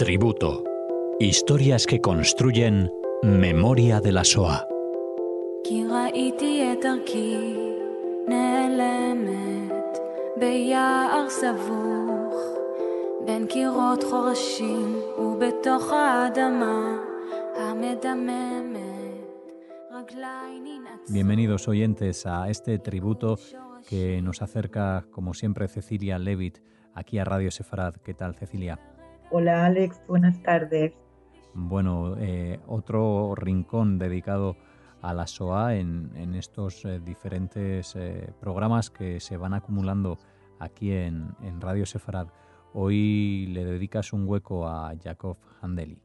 Tributo. Historias que construyen memoria de la SOA. Bienvenidos oyentes a este tributo que nos acerca, como siempre, Cecilia Levitt, aquí a Radio Sefarad. ¿Qué tal, Cecilia? Hola, Alex. Buenas tardes. Bueno, eh, otro rincón dedicado a la SOA en, estos eh, diferentes eh, programas que se van acumulando aquí en, en Radio Sefarad. Hoy le dedicas un hueco a Jacob Handeli.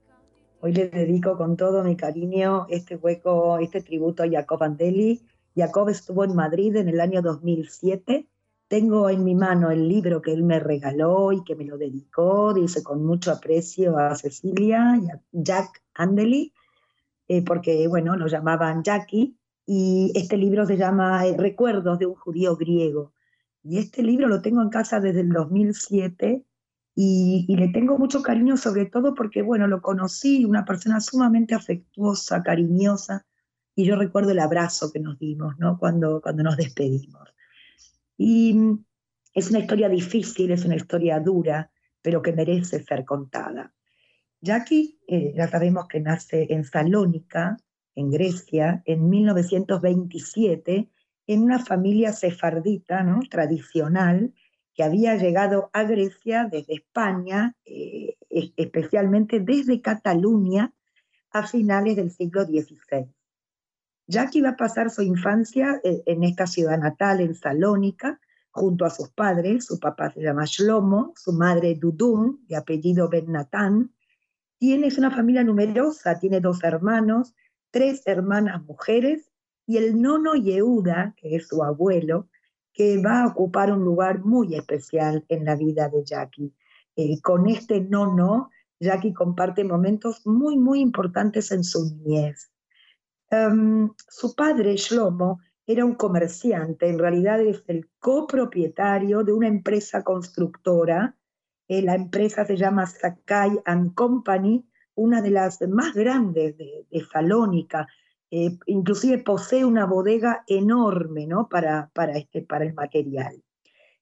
Hoy le dedico con todo mi cariño este hueco, este tributo a Jacob Handeli. Jacob estuvo en Madrid en el año 2007. Tengo en mi mano el libro que él me regaló y que me lo dedicó, dice con mucho aprecio a Cecilia y a Jack Handeli, eh, porque, bueno, lo llamaban Jackie. Y este libro se llama eh, Recuerdos de un judío griego. Y este libro lo tengo en casa desde el 2007 y, le tengo mucho cariño sobre todo porque, bueno, lo conocí, una persona sumamente afectuosa, cariñosa, y yo recuerdo el abrazo que nos dimos, ¿no? Cuando, cuando nos despedimos. Y mm, es una historia difícil, es una historia dura, pero que merece ser contada. Jackie, eh, ya sabemos que nace en Salónica, en Grecia, en 1927, en una familia sefardita, ¿no? tradicional, que había llegado a Grecia desde España, eh, especialmente desde Cataluña, a finales del siglo XVI. Jackie va a pasar su infancia eh, en esta ciudad natal, en Salónica, junto a sus padres. Su papá se llama Shlomo, su madre Dudum, de apellido Ben Natán. Tiene una familia numerosa, tiene dos hermanos, tres hermanas mujeres y el nono Yehuda, que es su abuelo, que va a ocupar un lugar muy especial en la vida de Jackie. Eh, con este nono, Jackie comparte momentos muy, muy importantes en su niñez. Em, su padre, Shlomo, era un comerciante, en realidad es el copropietario de una empresa constructora. Eh, la empresa se llama Sakai and Company, una de las más grandes de, Salónica, eh, inclusive posee una bodega enorme ¿no? para, para, este, para el material.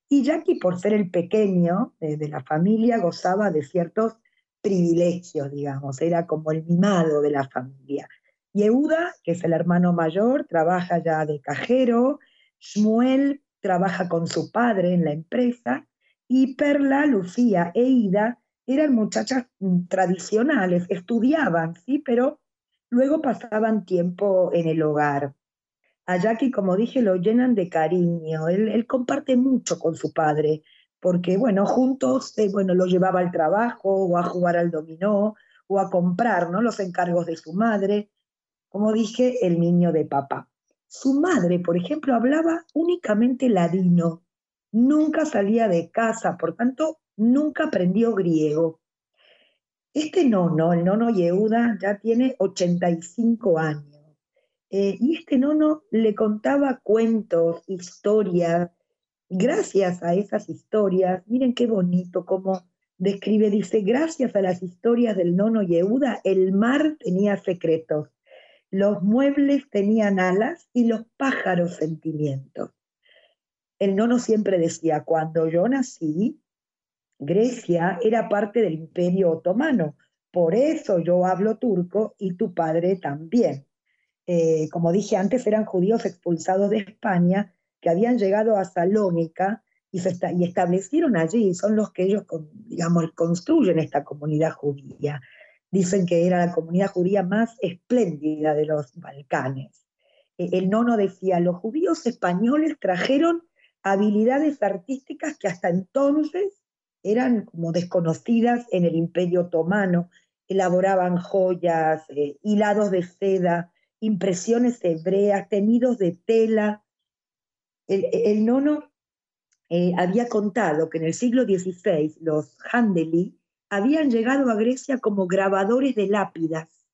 Y Jackie, por ser el pequeño de, la familia, gozaba de ciertos privilegios, digamos, era como el mimado de la familia. Yehuda, que es el hermano mayor, trabaja ya de cajero, Shmuel trabaja con su padre en la empresa, y Perla, Lucía e Ida eran muchachas mm, tradicionales, estudiaban, sí, pero Luego pasaban tiempo en el hogar. A Jackie, como dije, lo llenan de cariño. Él, comparte mucho con su padre, porque, bueno, juntos, eh, bueno, lo llevaba al trabajo o a jugar al dominó o a comprar, ¿no? Los encargos de su madre. Como dije, el niño de papá. Su madre, por ejemplo, hablaba únicamente ladino. Nunca salía de casa, por tanto, nunca aprendió griego. Este nono, el nono Yehuda, ya tiene 85 años. Eh, y este nono le contaba cuentos, historias. Gracias a esas historias, miren qué bonito cómo describe, dice, gracias a las historias del nono Yehuda, el mar tenía secretos, los muebles tenían alas y los pájaros sentimientos. El nono siempre decía, cuando yo nací, Grecia era parte del imperio otomano, por eso yo hablo turco y tu padre también. Eh, como dije antes, eran judíos expulsados de España que habían llegado a Salónica y, se y establecieron allí, son los que ellos, digamos, construyen esta comunidad judía. Dicen que era la comunidad judía más espléndida de los Balcanes. Eh, el nono decía, los judíos españoles trajeron habilidades artísticas que hasta entonces eran como desconocidas en el imperio otomano, elaboraban joyas, eh, hilados de seda, impresiones hebreas, tenidos de tela. El, nono eh, había contado que en el siglo XVI los Handeli habían llegado a Grecia como grabadores de lápidas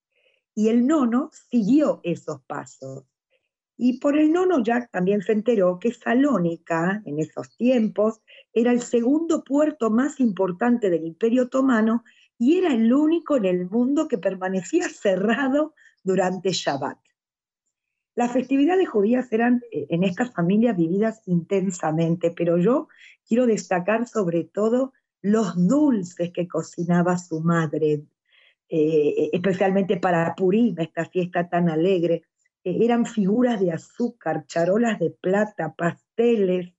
y el nono siguió esos pasos. Y por el nono Jack también se enteró que Salónica, en esos tiempos, era el segundo puerto más importante del Imperio Otomano y era el único en el mundo que permanecía cerrado durante Shabbat. Las festividades judías eran eh, en estas familias vividas intensamente, pero yo quiero destacar sobre todo los dulces que cocinaba su madre, eh, especialmente para Purim, esta fiesta tan alegre. Eh, eran figuras de azúcar, charolas de plata, pasteles.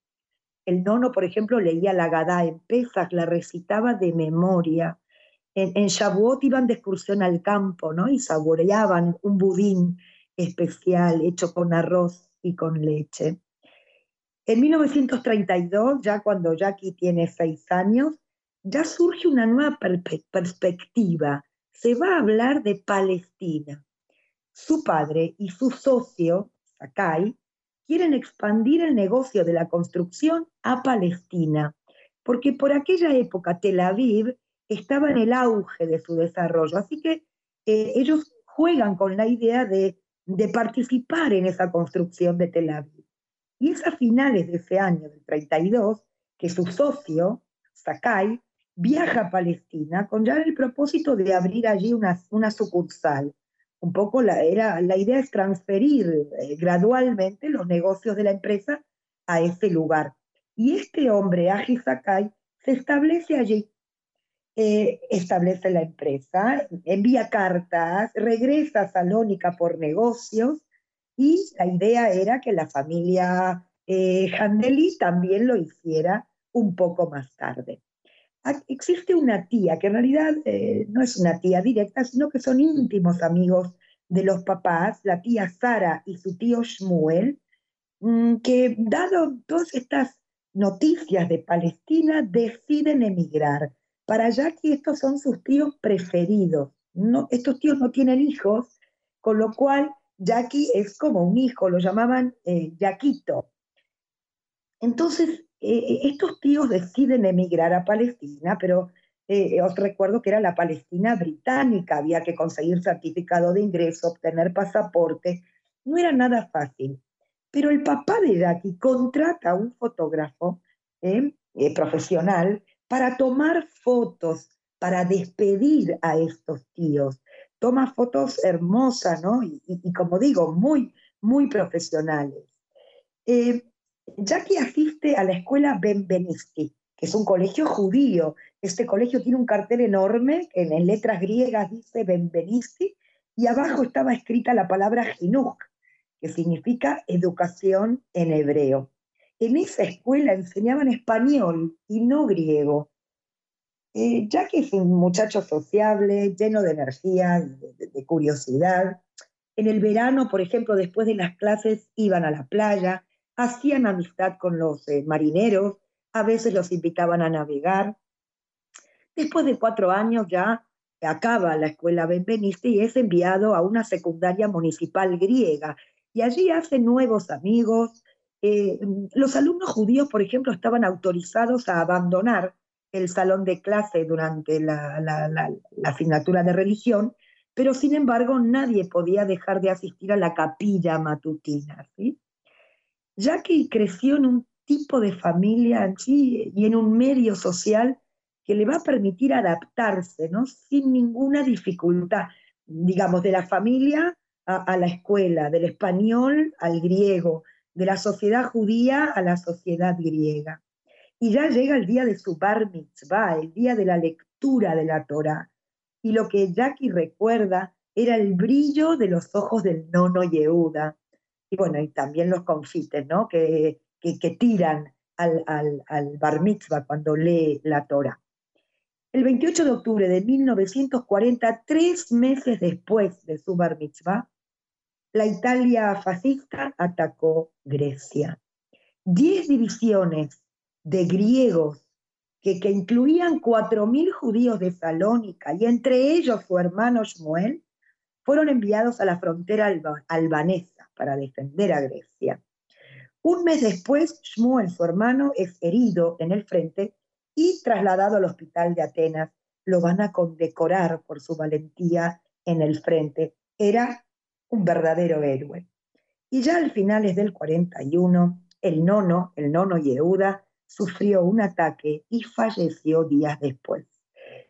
El nono, por ejemplo, leía la Gadá en Pesach, la recitaba de memoria. En, en iban de excursión al campo, ¿no? Y saboreaban un budín especial hecho con arroz y con leche. En 1932, ya cuando Jackie tiene seis años, ya surge una nueva perspectiva. Se va a hablar de Palestina. Su padre y su socio, Sakai, quieren expandir el negocio de la construcción a Palestina, porque por aquella época Tel Aviv estaba en el auge de su desarrollo. Así que eh, ellos juegan con la idea de de participar en esa construcción de Tel Aviv. Y es a finales de ese año, del 32, que su socio, Sakai, viaja a Palestina con ya el propósito de abrir allí una, sucursal. Un poco la, era, la idea es transferir eh, gradualmente los negocios de la empresa a ese lugar. Y este hombre, Aji Sakai, se establece allí eh, establece la empresa, envía cartas, regresa a Salónica por negocios y la idea era que la familia eh, Handeli también lo hiciera un poco más tarde. Existe una tía, que en realidad eh, no es una tía directa, sino que son íntimos amigos de los papás, la tía Sara y su tío Shmuel, mm, que dado todas estas noticias de Palestina, deciden emigrar para Jackie estos son sus tíos preferidos. No, estos tíos no tienen hijos, con lo cual Jackie es como un hijo, lo llamaban eh, Jaquito. Entonces, eh, eh, estos tíos deciden emigrar a Palestina, pero eh, os recuerdo que era la Palestina británica, había que conseguir certificado de ingreso, obtener pasaporte, no era nada fácil. Pero el papá de Jackie contrata a un fotógrafo profesional para tomar fotos, para despedir a estos tíos. Toma fotos hermosas, ¿no? Y, como digo, muy, muy profesionales. Eh, Jackie asiste a la escuela Benvenisti, que es un colegio judío. Este colegio tiene un cartel enorme que en letras griegas dice Benvenisti y abajo estaba escrita la palabra Jinuj, que significa educación en hebreo en esa escuela enseñaban español y no griego. Eh, que es un muchacho sociable, lleno de energía, de, curiosidad. En el verano, por ejemplo, después de las clases iban a la playa, hacían amistad con los eh, marineros, a veces los invitaban a navegar. Después de cuatro años ya acaba la escuela Benveniste y es enviado a una secundaria municipal griega. Y allí hace nuevos amigos, eh, los alumnos judíos, por ejemplo, estaban autorizados a abandonar el salón de clase durante la, asignatura de religión, pero sin embargo nadie podía dejar de asistir a la capilla matutina. ¿sí? Jackie creció en un tipo de familia y en un medio social que le va a permitir adaptarse ¿no? sin ninguna dificultad, digamos, de la familia a la escuela, del español al griego, de la sociedad judía a la sociedad griega. Y ya llega el día de su bar mitzvah, el día de la lectura de la Torah. Y lo que Jackie recuerda era el brillo de los ojos del nono Yehuda. Y bueno, y también los confites, ¿no? Que, que, tiran al, al, al, bar mitzvah cuando lee la Torah. El 28 de octubre de 1940, tres meses después de su bar mitzvah, la Italia fascista atacó Grecia. Diez divisiones de griegos que, incluían cuatro mil judíos de Salónica y entre ellos su hermano Shmuel, fueron enviados a la frontera albanesa para defender a Grecia. Un mes después, Shmuel, su hermano, es herido en el frente y trasladado al hospital de Atenas. Lo van a condecorar por su valentía en el frente. Era un verdadero héroe. Y ya al finales del 41, el nono, el nono Yehuda, sufrió un ataque y falleció días después.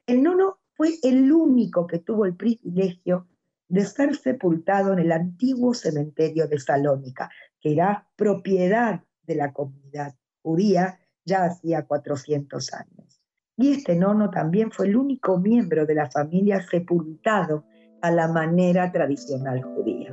El nono fue el único que tuvo el privilegio de ser sepultado en el antiguo cementerio de Salónica, que era propiedad de la comunidad judía ya hacía 400 años. Y este nono también fue el único miembro de la familia sepultado a la manera tradicional judía.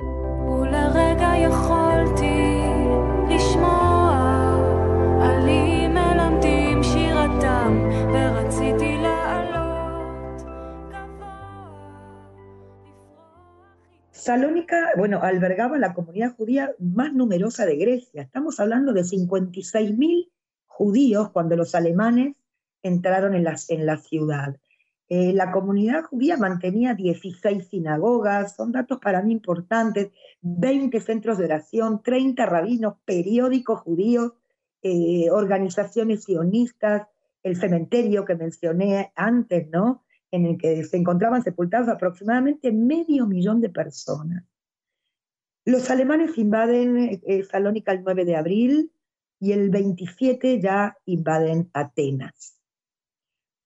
Salónica, bueno, albergaba la comunidad judía más numerosa de Grecia. Estamos hablando de 56.000 judíos cuando los alemanes entraron en la, en la ciudad. Eh, la comunidad judía mantenía 16 sinagogas, son datos para mí importantes, 20 centros de oración, 30 rabinos, periódicos judíos, eh, organizaciones sionistas, el cementerio que mencioné antes, ¿no? En el que se encontraban sepultados aproximadamente medio millón de personas. Los alemanes invaden eh, Salónica el 9 de abril y el 27 ya invaden Atenas.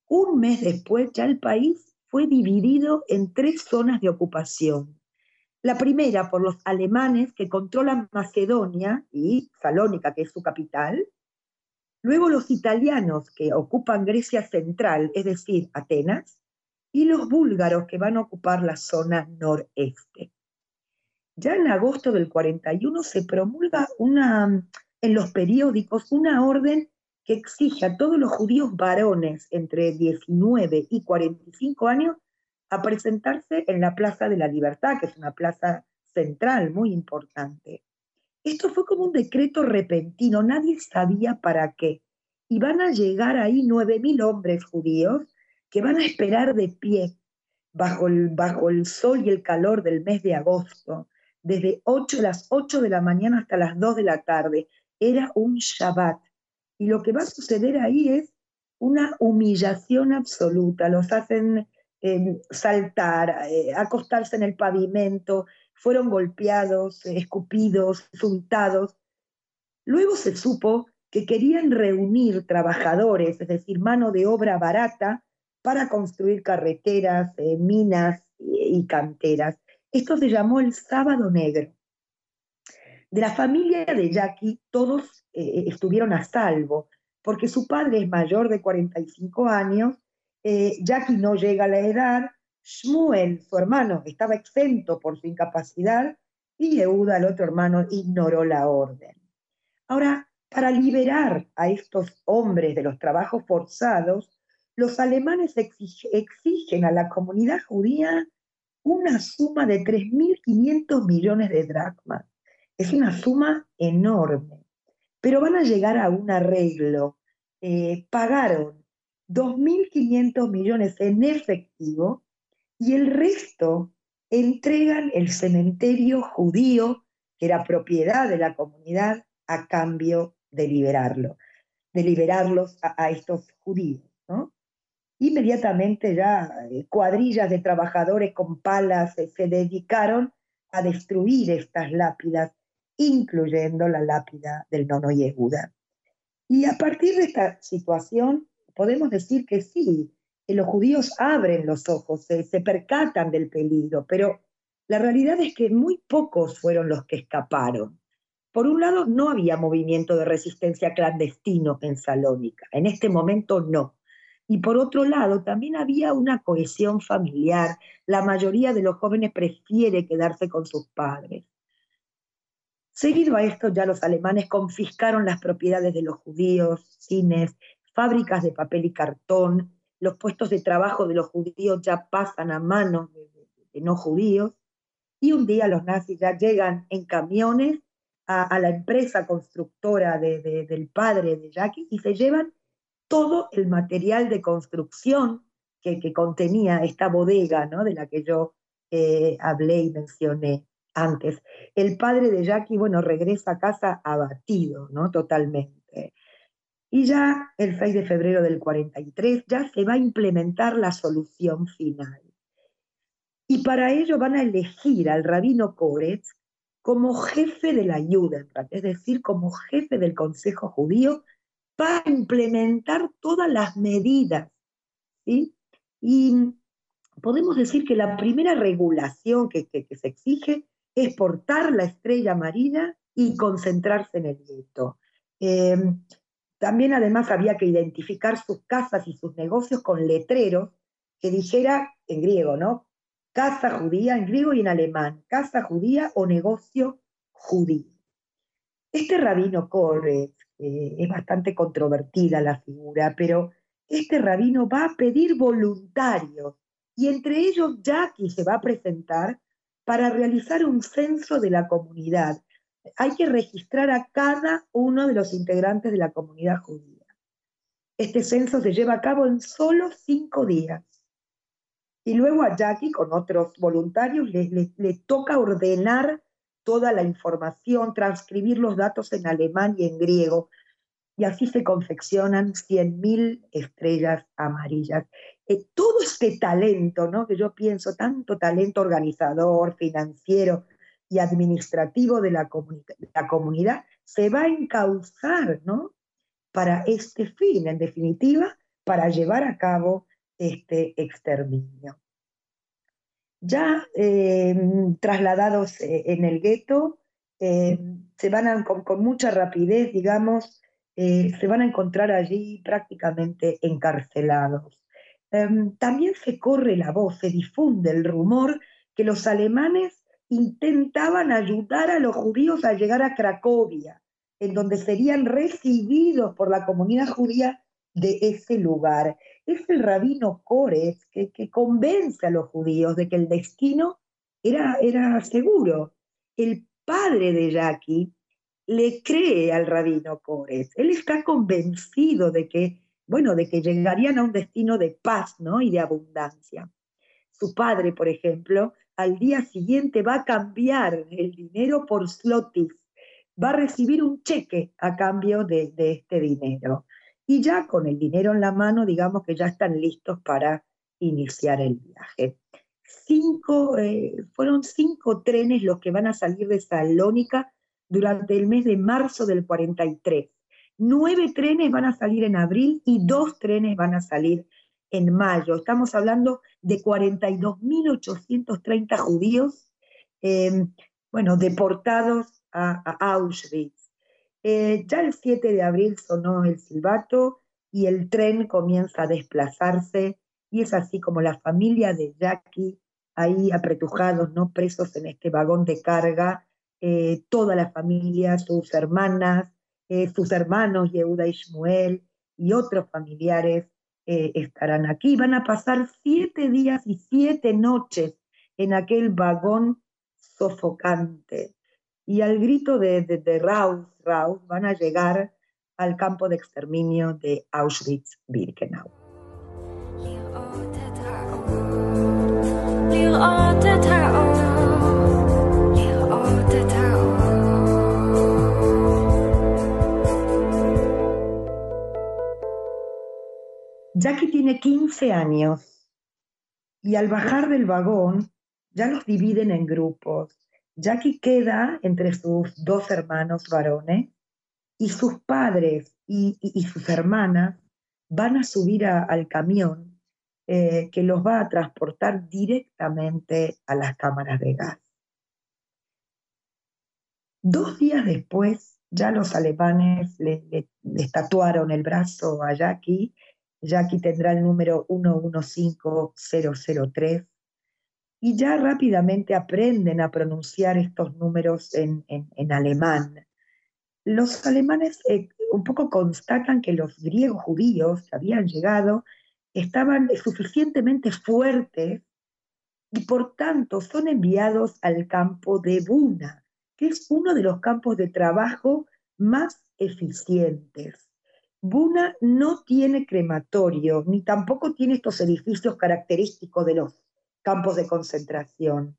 Un mes después ya el país fue dividido en tres zonas de ocupación. La primera por los alemanes que controlan Macedonia y Salónica, que es su capital. Luego los italianos que ocupan Grecia Central, es decir, Atenas y los búlgaros que van a ocupar la zona noreste. Ya en agosto del 41 se promulga una, en los periódicos una orden que exige a todos los judíos varones entre 19 y 45 años a presentarse en la Plaza de la Libertad, que es una plaza central muy importante. Esto fue como un decreto repentino, nadie sabía para qué. Y van a llegar ahí 9.000 hombres judíos que van a esperar de pie bajo el, bajo el sol y el calor del mes de agosto, desde 8, las 8 de la mañana hasta las 2 de la tarde. Era un Shabbat. Y lo que va a suceder ahí es una humillación absoluta. Los hacen eh, saltar, eh, acostarse en el pavimento, fueron golpeados, escupidos, insultados. Luego se supo que querían reunir trabajadores, es decir, mano de obra barata, para construir carreteras, eh, minas y, canteras. Esto se llamó el Sábado Negro. De la familia de Jackie, todos eh, estuvieron a salvo, porque su padre es mayor de 45 años, eh, Jackie no llega a la edad, Shmuel, su hermano, estaba exento por su incapacidad, y Yehuda, el otro hermano, ignoró la orden. Ahora, para liberar a estos hombres de los trabajos forzados, los alemanes exigen a la comunidad judía una suma de 3.500 millones de dracmas. Es una suma enorme, pero van a llegar a un arreglo. Eh, pagaron 2.500 millones en efectivo y el resto entregan el cementerio judío, que era propiedad de la comunidad, a cambio de liberarlo, de liberarlos a, a estos judíos. Inmediatamente ya eh, cuadrillas de trabajadores con palas eh, se dedicaron a destruir estas lápidas, incluyendo la lápida del nono Yehuda. Y a partir de esta situación, podemos decir que sí, que los judíos abren los ojos, se, se percatan del peligro, pero la realidad es que muy pocos fueron los que escaparon. Por un lado, no había movimiento de resistencia clandestino en Salónica. En este momento no. Y por otro lado, también había una cohesión familiar. La mayoría de los jóvenes prefiere quedarse con sus padres. Seguido a esto, ya los alemanes confiscaron las propiedades de los judíos, cines, fábricas de papel y cartón, los puestos de trabajo de los judíos ya pasan a manos de, no judíos, y un día los nazis ya llegan en camiones a, la empresa constructora del padre de Jackie y se llevan todo el material de construcción que, contenía esta bodega, ¿no? De la que yo eh, hablé y mencioné antes. El padre de Jackie, bueno, regresa a casa abatido, ¿no? Totalmente. Y ya el 6 de febrero del 43 ya se va a implementar la solución final. Y para ello van a elegir al rabino Koretz como jefe de la ayuda, es decir, como jefe del Consejo Judío, para implementar todas las medidas. ¿sí? Y podemos decir que la primera regulación que, se exige es portar la estrella amarilla y concentrarse en el gueto. Eh, también además había que identificar sus casas y sus negocios con letreros que dijera en griego, ¿no? Casa judía en griego y en alemán, casa judía o negocio judío. Este rabino Corre, eh, es bastante controvertida la figura, pero este rabino va a pedir voluntarios y entre ellos Jackie se va a presentar para realizar un censo de la comunidad. Hay que registrar a cada uno de los integrantes de la comunidad judía. Este censo se lleva a cabo en solo cinco días. Y luego a Jackie, con otros voluntarios, le, le toca ordenar toda la información, transcribir los datos en alemán y en griego. Y así se confeccionan 100.000 estrellas amarillas. Eh, todo este talento, ¿no? que yo pienso, tanto talento organizador, financiero y administrativo de la, la comunidad, se va a encauzar ¿no? para este fin, en definitiva, para llevar a cabo este exterminio. Ya eh, trasladados eh, en el gueto, eh, se van con, mucha rapidez, digamos, se van a encontrar allí prácticamente encarcelados. Em, también se corre la voz, se difunde el rumor que los alemanes intentaban ayudar a los judíos a llegar a Cracovia, en donde serían recibidos por la comunidad judía de ese lugar. Es el rabino Kores que, convence a los judíos de que el destino era, seguro. El padre de Jackie le cree al rabino Kores. Él está convencido de que, bueno, de que llegarían a un destino de paz ¿no? y de abundancia. Su padre, por ejemplo, al día siguiente va a cambiar el dinero por slotis, va a recibir un cheque a cambio de este dinero y ya con el dinero en la mano, digamos que ya están listos para iniciar el viaje. Cinco, eh, fueron cinco trenes los que van a salir de Salónica durante el mes de marzo del 43. Nueve trenes van a salir en abril y dos trenes van a salir en mayo. Estamos hablando de 42.830 judíos, eh, bueno, deportados a Auschwitz. Eh, ya el 7 de abril sonó el silbato y el tren comienza a desplazarse y es así como la familia de Jackie, ahí apretujados, ¿no? presos en este vagón de carga, eh, toda la familia, sus hermanas, eh, sus hermanos, Yehuda y Shmuel y otros familiares estarán aquí. Van a pasar siete días y siete noches en aquel vagón sofocante y al grito de, de, de Raus, Raus, van a llegar al campo de exterminio de Auschwitz-Birkenau. Jackie tiene 15 años y al bajar del vagón ya los dividen en grupos Jackie queda entre sus dos hermanos varones y sus padres y, sus hermanas van a subir al camión eh, que los va a transportar directamente a las cámaras de gas. Dos días después, ya los alemanes le, le, tatuaron el brazo a Jackie. Jackie tendrá el número 115003 y ya rápidamente aprenden a pronunciar estos números en, alemán. Los alemanes eh, un poco constatan que los griegos judíos que habían llegado estaban suficientemente fuertes y por tanto son enviados al campo de Buna, que es uno de los campos de trabajo más eficientes. Buna no tiene crematorio, ni tampoco tiene estos edificios característicos de los campos de concentración.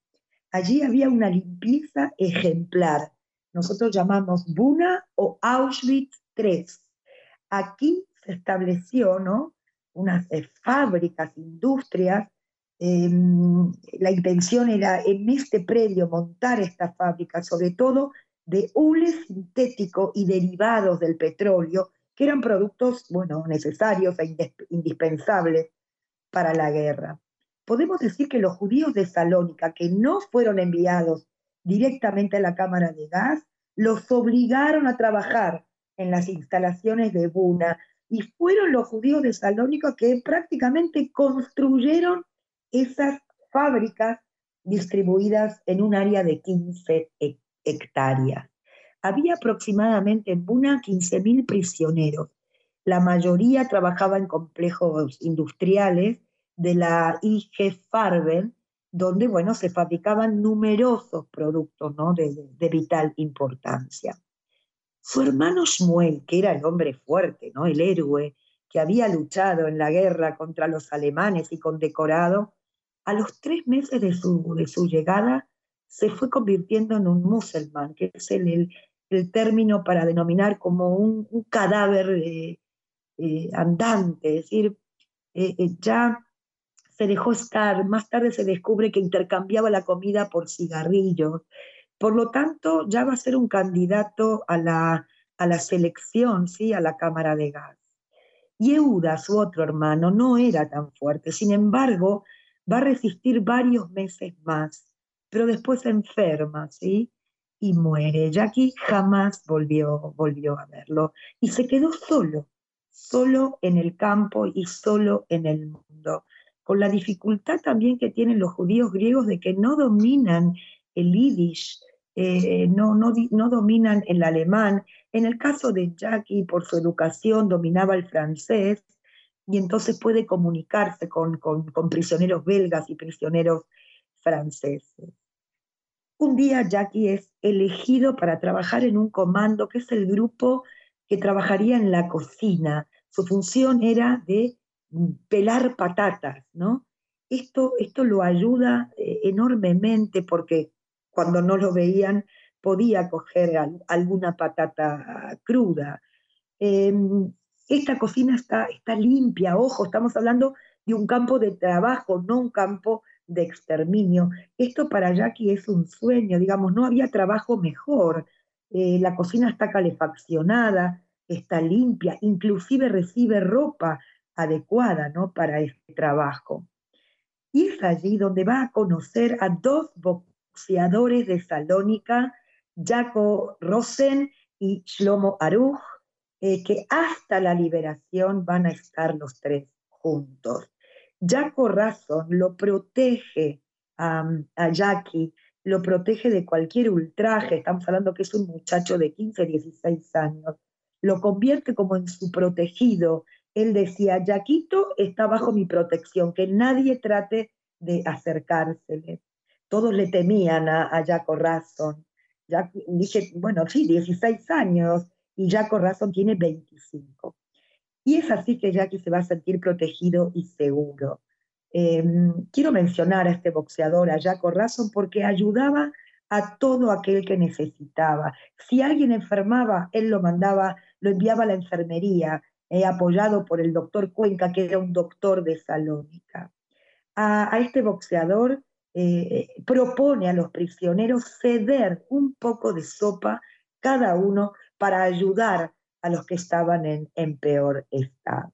Allí había una limpieza ejemplar. Nosotros llamamos Buna o Auschwitz III. Aquí se estableció ¿no? unas eh, fábricas, industrias Em, la intención era en este predio montar esta fábrica, sobre todo de hule sintético y derivados del petróleo, que eran productos, bueno, necesarios e indispensables para la guerra. Podemos decir que los judíos de Salónica, que no fueron enviados directamente a la cámara de gas, los obligaron a trabajar en las instalaciones de Buna y fueron los judíos de Salónica que prácticamente construyeron esas fábricas distribuidas en un área de 15 hectáreas. Había aproximadamente en Buna 15.000 prisioneros. La mayoría trabajaba en complejos industriales de la IG Farben, donde bueno, se fabricaban numerosos productos ¿no? de, de, vital importancia. Su hermano Shmuel, que era el hombre fuerte, ¿no? el héroe, que había luchado en la guerra contra los alemanes y condecorado, a los tres meses de su, de su llegada se fue convirtiendo en un musulmán, que es el, el, término para denominar como un, cadáver eh, eh, andante, es decir, eh, ya se dejó estar, más tarde se descubre que intercambiaba la comida por cigarrillos, por lo tanto ya va a ser un candidato a la, a la selección, ¿sí? a la Cámara de Gas. Yehuda, su otro hermano, no era tan fuerte, sin embargo, va a resistir varios meses más, pero después se enferma, ¿sí? Y muere. Jackie jamás volvió, volvió a verlo y se quedó solo, solo en el campo y solo en el mundo, con la dificultad también que tienen los judíos griegos de que no dominan el yiddish, eh, no, no, no, dominan el alemán. En el caso de Jackie, por su educación, dominaba el francés y entonces puede comunicarse con, prisioneros belgas y prisioneros franceses. Un día Jackie es elegido para trabajar en un comando que es el grupo que trabajaría en la cocina. Su función era de pelar patatas, ¿no? Esto, esto lo ayuda eh, enormemente porque cuando no lo veían podía coger alguna patata cruda. Em, esta cocina está, está limpia, ojo, estamos hablando de un campo de trabajo, no un campo de exterminio. Esto para Jackie es un sueño, digamos, no había trabajo mejor. Eh, la cocina está calefaccionada, está limpia, inclusive recibe ropa adecuada ¿no? para este trabajo. Y es allí donde va a conocer a dos boxeadores de Salónica, Jaco Rosen y Shlomo Aruj, eh, que hasta la liberación van a estar los tres juntos. Jaco Razon lo protege a, Jackie, lo protege de cualquier ultraje, estamos hablando que es un muchacho de 15, 16 años, lo convierte como en su protegido. Él decía, Jaquito está bajo mi protección, que nadie trate de acercársele. Todos le temían a, a Jaco Razon. dije, bueno, sí, 16 años, y Jaco Razon tiene 25. Y es así que Jackie se va a sentir protegido y seguro. Em, quiero mencionar a este boxeador, a Jaco Razon, porque ayudaba a todo aquel que necesitaba. Si alguien enfermaba, él lo mandaba, lo enviaba a la enfermería, eh, apoyado por el doctor Cuenca, que era un doctor de Salónica. A, este boxeador eh, propone a los prisioneros ceder un poco de sopa cada uno para ayudar a los que estaban en, peor estado.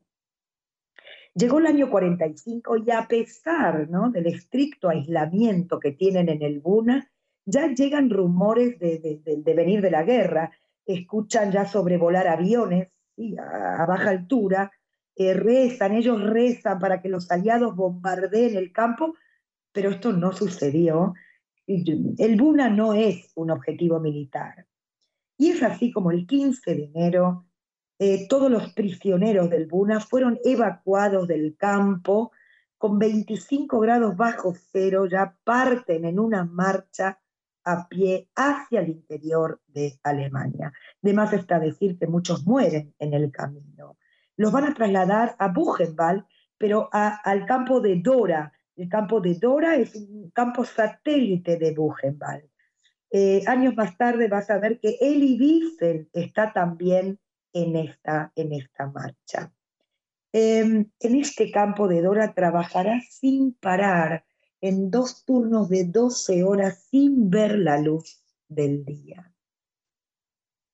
Llegó el año 45 y a pesar ¿no? del estricto aislamiento que tienen en el Buna, ya llegan rumores de, venir de la guerra, escuchan ya sobrevolar aviones a, baja altura, eh, rezan, ellos rezan para que los aliados bombardeen el campo, pero esto no sucedió. El Buna no es un objetivo militar. Y es así como el 15 de enero eh, todos los prisioneros del Buna fueron evacuados del campo con 25 grados bajo cero, ya parten en una marcha a pie hacia el interior de Alemania. De más está decir que muchos mueren en el camino. Los van a trasladar a Buchenwald, pero al campo de Dora. El campo de Dora es un campo satélite de Buchenwald. Eh, años más tarde vas a ver que Elie Wiesel está también en esta, en esta marcha. Em, en este campo de Dora trabajará sin parar, en dos turnos de 12 horas sin ver la luz del día.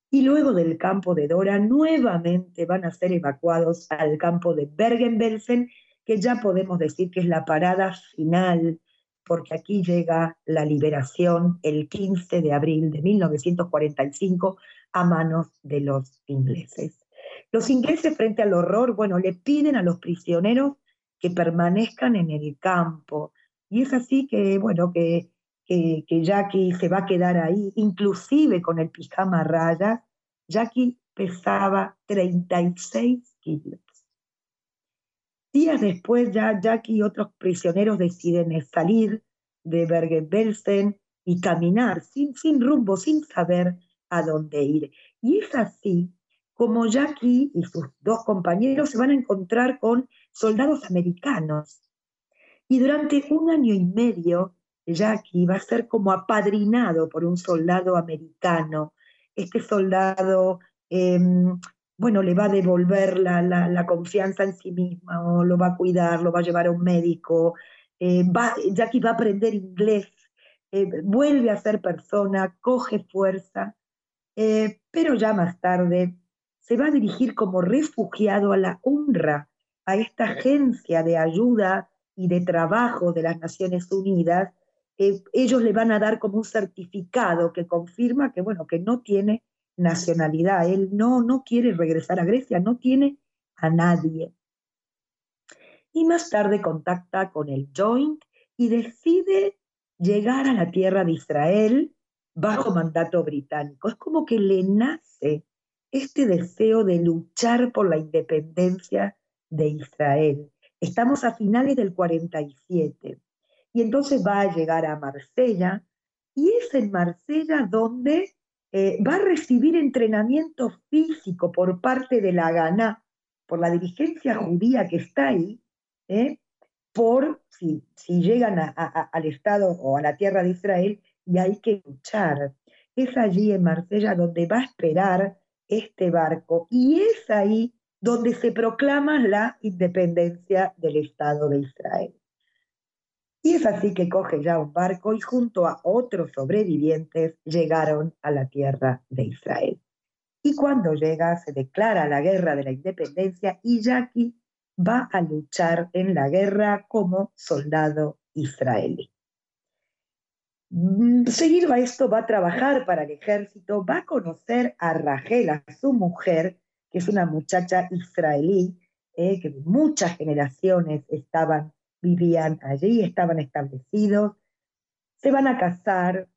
Y luego del campo de Dora nuevamente van a ser evacuados al campo de Bergen-Belsen, que ya podemos decir que es la parada final, porque aquí llega la liberación el 15 de abril de 1945 a manos de los ingleses. Los ingleses frente al horror, bueno, le piden a los prisioneros que permanezcan en el campo. Y es así que, bueno, que, que, Jackie se va a quedar ahí, inclusive con el pijama rayas. Jackie pesaba 36 kilos. Días después ya Jackie y otros prisioneros deciden salir de Bergen-Belsen y caminar sin, sin rumbo, sin saber a dónde ir. Y es así como Jackie y sus dos compañeros se van a encontrar con soldados americanos. Y durante un año y medio, Jackie va a ser como apadrinado por un soldado americano. Este soldado, em, bueno, le va a devolver la, confianza en sí mismo, lo va a cuidar, lo va a llevar a un médico. Eh, Jackie va a aprender inglés, eh, vuelve a ser persona, coge fuerza, eh, pero ya más tarde se va a dirigir como refugiado a la UNRWA, a esta agencia de ayuda y de trabajo de las Naciones Unidas. Eh, ellos le van a dar como un certificado que confirma que, bueno, que no tiene nacionalidad. Él no, no quiere regresar a Grecia, no tiene a nadie. Y más tarde contacta con el Joint y decide llegar a la tierra de Israel bajo mandato británico. Es como que le nace este deseo de luchar por la independencia de Israel. Estamos a finales del 47 y entonces va a llegar a Marsella y es en Marsella donde eh, va a recibir entrenamiento físico por parte de la Gana, por la dirigencia judía que está ahí, ¿eh? por si, si llegan al Estado o a la tierra de Israel y hay que luchar. Es allí en Marsella donde va a esperar este barco y es ahí donde se proclama la independencia del Estado de Israel. Y es así que coge ya un barco y junto a otros sobrevivientes llegaron a la tierra de Israel. Y cuando llega se declara la guerra de la independencia y Jackie va a luchar en la guerra como soldado israelí. Mm, seguido a esto va a trabajar para el ejército, va a conocer a Rachel, a su mujer, es una muchacha israelí, eh, que muchas generaciones estaban, vivían allí, estaban establecidos, se van a casar,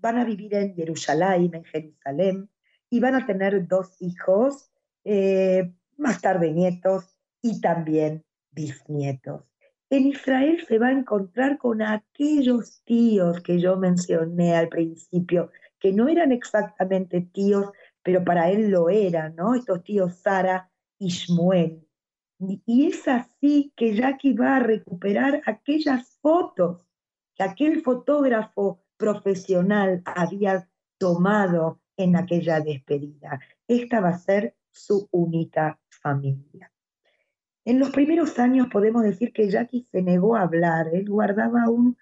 van a vivir en Jerusalén, en Jerusalén, y van a tener dos hijos, eh, más tarde nietos y también bisnietos. En Israel se va a encontrar con aquellos tíos que yo mencioné al principio, que no eran exactamente tíos, pero para él lo eran, ¿no? Estos tíos Sara y Shmuel. Y es así que Jackie va a recuperar aquellas fotos que aquel fotógrafo profesional había tomado en aquella despedida. Esta va a ser su única familia. En los primeros años podemos decir que Jackie se negó a hablar, él guardaba un,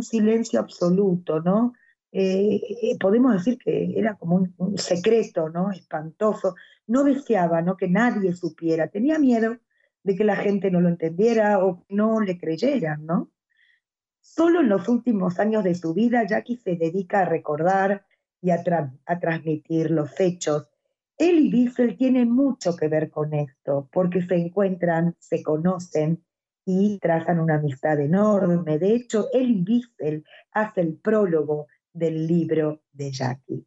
silencio absoluto, ¿no? Eh, podemos decir que era como un, secreto, ¿no? Espantoso. No deseaba, ¿no? Que nadie supiera. Tenía miedo de que la gente no lo entendiera o no le creyeran, ¿no? Solo en los últimos años de su vida, Jackie se dedica a recordar y a transmitir los hechos él y Bissell tienen mucho que ver con esto, porque se encuentran, se conocen y trazan una amistad enorme. De hecho, él y Bissell hace el prólogo del libro de Jackie.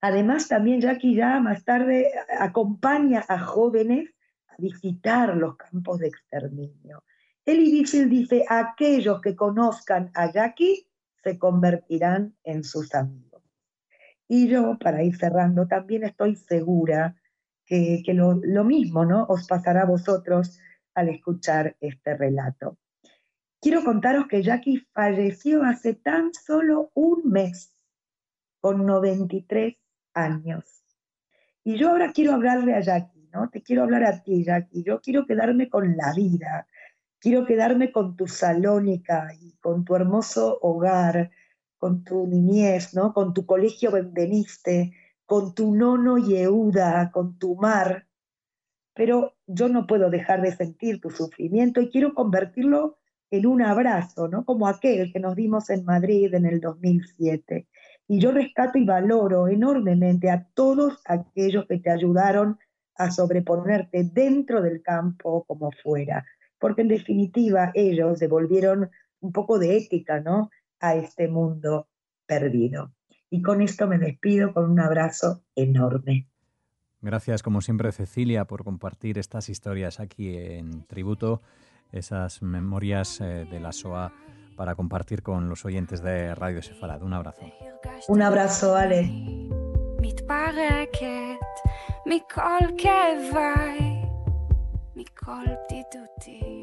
Además, también Jackie ya más tarde acompaña a jóvenes a visitar los campos de exterminio. Elie Wiesel dice, aquellos que conozcan a Jackie se convertirán en sus amigos. Y yo, para ir cerrando, también estoy segura que, lo, lo, mismo ¿no? os pasará a vosotros al escuchar este relato. Quiero contaros que Jackie falleció hace tan solo un mes, con 93 años. Y yo ahora quiero hablarle a Jackie ¿no? Te quiero hablar a ti, Jackie. Yo quiero quedarme con la vida, quiero quedarme con tu salónica y con tu hermoso hogar, con tu niñez, ¿no? Con tu colegio Benveniste, con tu nono Yehuda, con tu mar. Pero yo no puedo dejar de sentir tu sufrimiento y quiero convertirlo en un abrazo, ¿no? Como aquel que nos dimos en Madrid en el 2007. Y yo rescato y valoro enormemente a todos aquellos que te ayudaron a sobreponerte dentro del campo como fuera, porque en definitiva ellos devolvieron un poco de ética, ¿no? A este mundo perdido. Y con esto me despido con un abrazo enorme. Gracias, como siempre, Cecilia, por compartir estas historias aquí en Tributo, esas memorias eh, de la SOA para compartir con los oyentes de Radio Sefalad. Un abrazo. Un abrazo, Ale. מכל כאביי, מכל בדידותי.